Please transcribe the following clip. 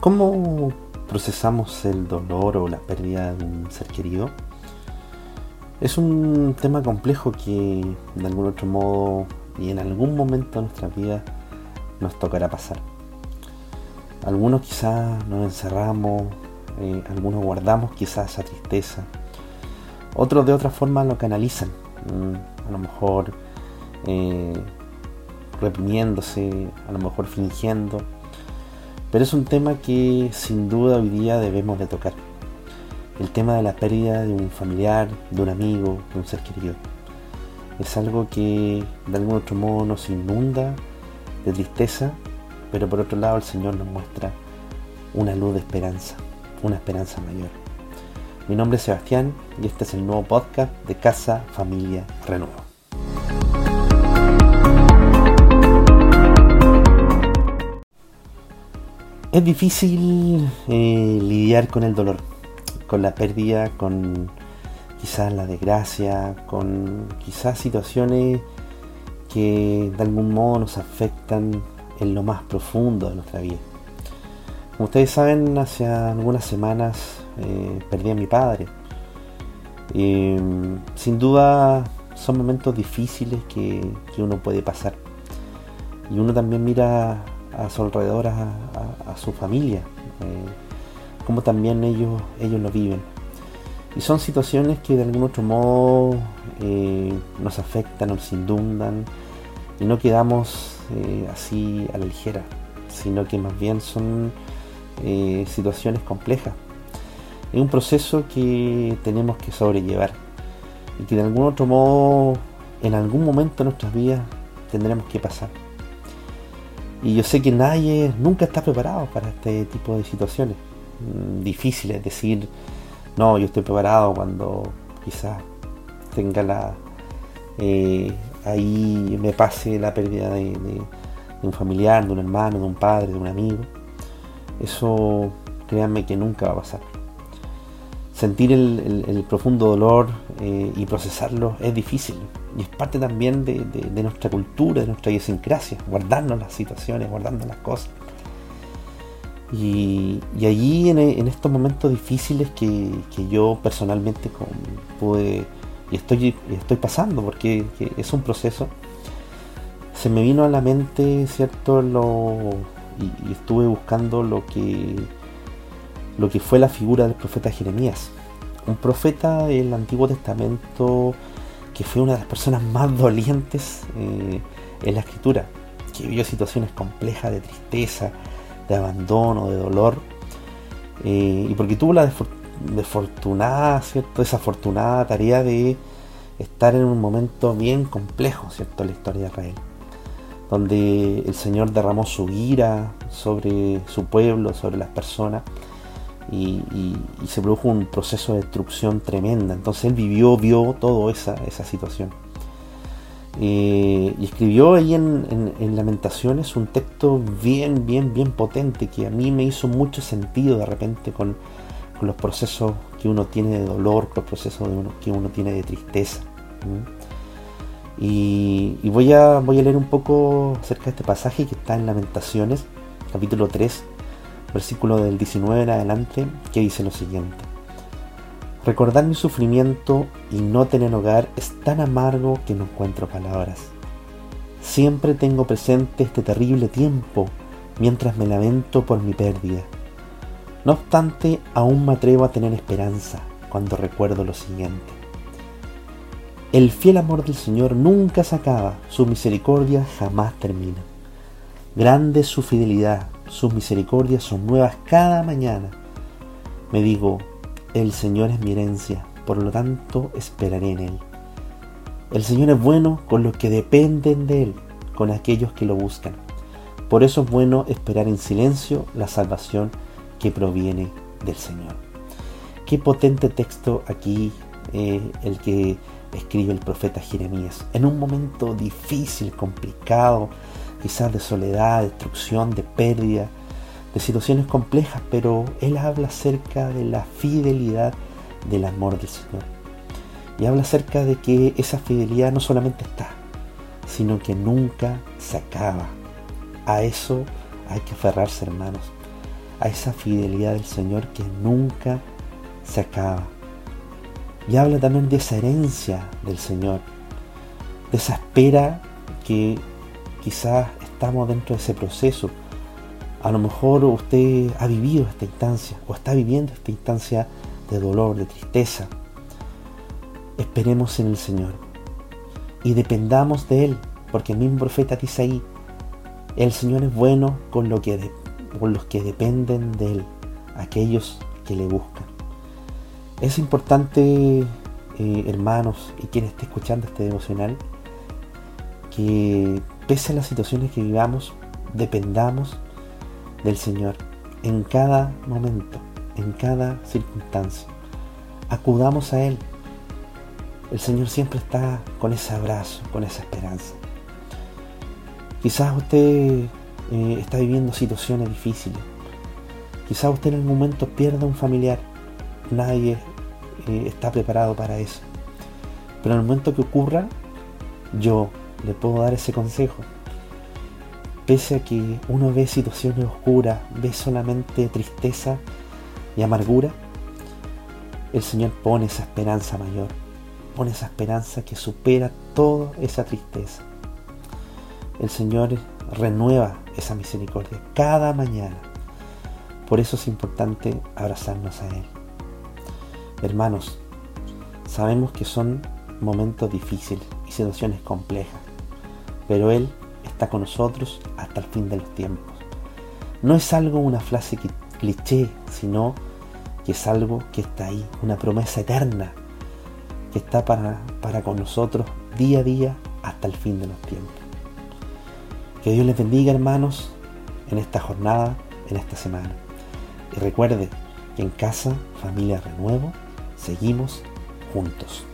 ¿Cómo procesamos el dolor o la pérdida de un ser querido? Es un tema complejo que de algún otro modo y en algún momento de nuestra vida nos tocará pasar. Algunos quizás nos encerramos, eh, algunos guardamos quizás esa tristeza, otros de otra forma lo canalizan, mm, a lo mejor eh, reprimiéndose, a lo mejor fingiendo, pero es un tema que sin duda hoy día debemos de tocar. El tema de la pérdida de un familiar, de un amigo, de un ser querido. Es algo que de algún otro modo nos inunda de tristeza, pero por otro lado el Señor nos muestra una luz de esperanza, una esperanza mayor. Mi nombre es Sebastián y este es el nuevo podcast de Casa Familia Renuevo. Es difícil eh, lidiar con el dolor, con la pérdida, con quizás la desgracia, con quizás situaciones que de algún modo nos afectan en lo más profundo de nuestra vida. Como ustedes saben, hace algunas semanas eh, perdí a mi padre. sin duda son momentos difíciles que uno puede pasar. Y uno también mira a su alrededor, a, su familia, eh, como también ellos, ellos lo viven. Y son situaciones que de algún otro modo eh, nos afectan, nos inundan y no quedamos eh, así a la ligera, sino que más bien son situaciones complejas. Es un proceso que tenemos que sobrellevar y que de algún otro modo, en algún momento de nuestras vidas, tendremos que pasar. Y yo sé que nadie nunca está preparado para este tipo de situaciones mm, difíciles. Decir, no, yo estoy preparado cuando quizás tenga la. Eh, ahí me pase la pérdida de, un familiar, de un hermano, de un padre, de un amigo. Eso, créanme que nunca va a pasar. Sentir el, profundo dolor eh, y procesarlo es difícil y es parte también de, nuestra cultura, de nuestra idiosincrasia, guardarnos las situaciones, guardando las cosas. Y, allí en, estos momentos difíciles que, yo personalmente pude y estoy, estoy pasando, porque es un proceso, se me vino a la mente, ¿cierto? Lo, y, estuve buscando lo que, lo que fue la figura del profeta Jeremías. Un profeta del Antiguo Testamento que fue una de las personas más dolientes eh, en la escritura, que vivió situaciones complejas de tristeza, de abandono, de dolor, eh, y porque tuvo la desafortunada, ¿cierto? desafortunada tarea de estar en un momento bien complejo, ¿cierto?, en la historia de Israel, donde el Señor derramó su ira sobre su pueblo, sobre las personas, y, se produjo un proceso de destrucción tremenda. Entonces él vivió, vio toda esa, esa situación. Eh, y escribió ahí en, Lamentaciones un texto bien, bien, bien potente que a mí me hizo mucho sentido de repente con, los procesos que uno tiene de dolor, con los procesos que uno tiene de tristeza. Y, y, voy, a, voy a leer un poco acerca de este pasaje que está en Lamentaciones, capítulo 3, versículo del 19 en adelante, que dice lo siguiente. Recordar mi sufrimiento y no tener hogar es tan amargo que no encuentro palabras. Siempre tengo presente este terrible tiempo mientras me lamento por mi pérdida. No obstante, aún me atrevo a tener esperanza cuando recuerdo lo siguiente. El fiel amor del Señor nunca se acaba, su misericordia jamás termina. Grande es su fidelidad, sus misericordias son nuevas cada mañana. Me digo, el Señor es mi herencia, por lo tanto esperaré en Él. El Señor es bueno con los que dependen de Él, con aquellos que lo buscan. Por eso es bueno esperar en silencio la salvación que proviene del Señor. Qué potente texto aquí eh, el que escribe el profeta Jeremías. En un momento difícil, complicado, quizás de soledad, destrucción, de pérdida, de situaciones complejas, pero él habla acerca de la fidelidad del amor del Señor. Y habla acerca de que esa fidelidad no solamente está, sino que nunca se acaba. A eso hay que aferrarse, hermanos. a esa fidelidad del Señor que nunca se acaba. Y habla también de esa herencia del Señor, de esa espera que quizás estamos dentro de ese proceso. A lo mejor usted ha vivido esta instancia o está viviendo esta instancia de dolor, de tristeza. Esperemos en el Señor y dependamos de Él, porque el mismo profeta dice ahí, el Señor es bueno con, lo que con los que dependen de Él, aquellos que le buscan. Es importante, eh, hermanos, y quien esté escuchando este devocional, que pese a las situaciones que vivamos, dependamos del Señor en cada momento, en cada circunstancia. Acudamos a Él. El Señor siempre está con ese abrazo, con esa esperanza. Quizás usted eh, está viviendo situaciones difíciles. Quizás usted en algún momento pierda un familiar. Nadie eh, está preparado para eso. Pero en el momento que ocurra, yo le puedo dar ese consejo. Pese a que uno ve situaciones oscuras, ve solamente tristeza y amargura, el Señor pone esa esperanza mayor, pone esa esperanza que supera toda esa tristeza el Señor renueva esa misericordia cada mañana. Por eso es importante abrazarnos a Él. Hermanos, sabemos que son momentos difíciles y situaciones complejas, pero Él está con nosotros hasta el fin de los tiempos. No es algo, una frase cliché, sino que es algo que está ahí, una promesa eterna que está para, para con nosotros día a día hasta el fin de los tiempos. Que Dios les bendiga hermanos en esta jornada, en esta semana. Y recuerde que en casa, familia renuevo, seguimos juntos.